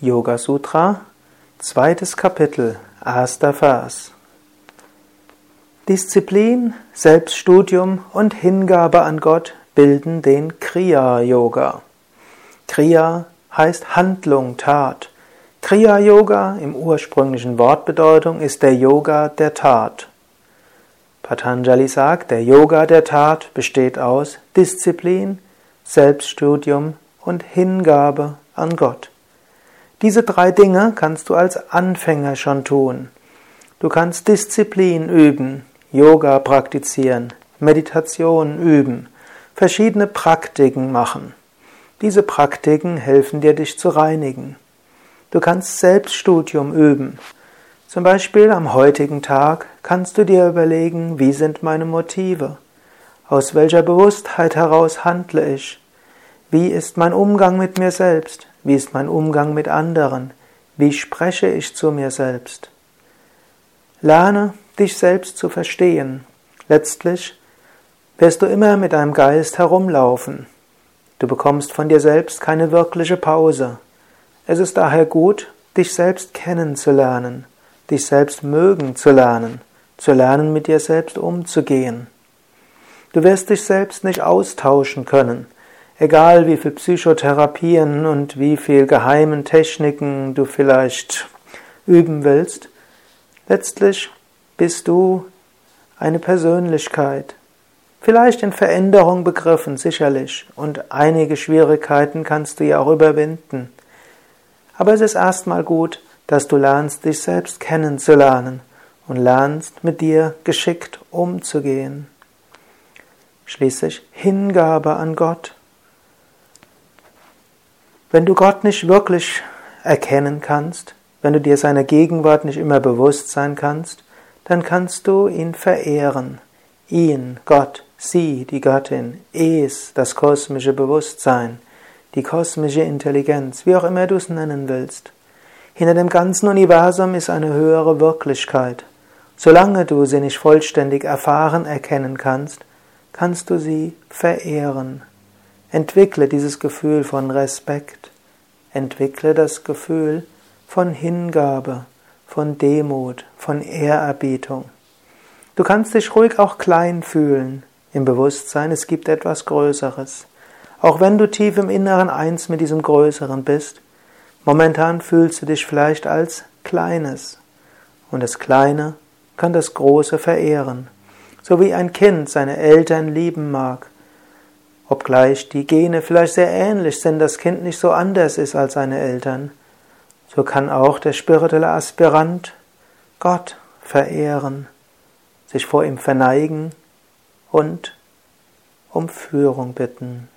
Yoga Sutra, zweites Kapitel, erster Vers. Disziplin, Selbststudium und Hingabe an Gott bilden den Kriya Yoga. Kriya heißt Handlung, Tat. Kriya Yoga im ursprünglichen Wortbedeutung ist der Yoga der Tat. Patanjali sagt, der Yoga der Tat besteht aus Disziplin, Selbststudium und Hingabe an Gott. Diese drei Dinge kannst du als Anfänger schon tun. Du kannst Disziplin üben, Yoga praktizieren, Meditation üben, verschiedene Praktiken machen. Diese Praktiken helfen dir, dich zu reinigen. Du kannst Selbststudium üben. Zum Beispiel am heutigen Tag kannst du dir überlegen, wie sind meine Motive? Aus welcher Bewusstheit heraus handle ich? Wie ist mein Umgang mit mir selbst? Wie ist mein Umgang mit anderen? Wie spreche ich zu mir selbst? Lerne, dich selbst zu verstehen. Letztlich wirst du immer mit deinem Geist herumlaufen. Du bekommst von dir selbst keine wirkliche Pause. Es ist daher gut, dich selbst kennenzulernen, dich selbst mögen zu lernen, zu lernen, mit dir selbst umzugehen. Du wirst dich selbst nicht austauschen können. Egal wie viel Psychotherapien und wie viel geheimen Techniken du vielleicht üben willst, letztlich bist du eine Persönlichkeit. Vielleicht in Veränderung begriffen, sicherlich, und einige Schwierigkeiten kannst du ja auch überwinden. Aber es ist erstmal gut, dass du lernst, dich selbst kennenzulernen und lernst, mit dir geschickt umzugehen. Schließlich Hingabe an Gott. Wenn du Gott nicht wirklich erkennen kannst, wenn du dir seiner Gegenwart nicht immer bewusst sein kannst, dann kannst du ihn verehren. Ihn, Gott, sie, die Göttin, es, das kosmische Bewusstsein, die kosmische Intelligenz, wie auch immer du es nennen willst. Hinter dem ganzen Universum ist eine höhere Wirklichkeit. Solange du sie nicht vollständig erfahren erkennen kannst, kannst du sie verehren. Entwickle dieses Gefühl von Respekt. Entwickle das Gefühl von Hingabe, von Demut, von Ehrerbietung. Du kannst dich ruhig auch klein fühlen im Bewusstsein, es gibt etwas Größeres. Auch wenn du tief im Inneren eins mit diesem Größeren bist, momentan fühlst du dich vielleicht als Kleines. Und das Kleine kann das Große verehren. So wie ein Kind seine Eltern lieben mag Obgleich die Gene vielleicht sehr ähnlich sind, das Kind nicht so anders ist als seine Eltern, so kann auch der spirituelle Aspirant Gott verehren, sich vor ihm verneigen und um Führung bitten.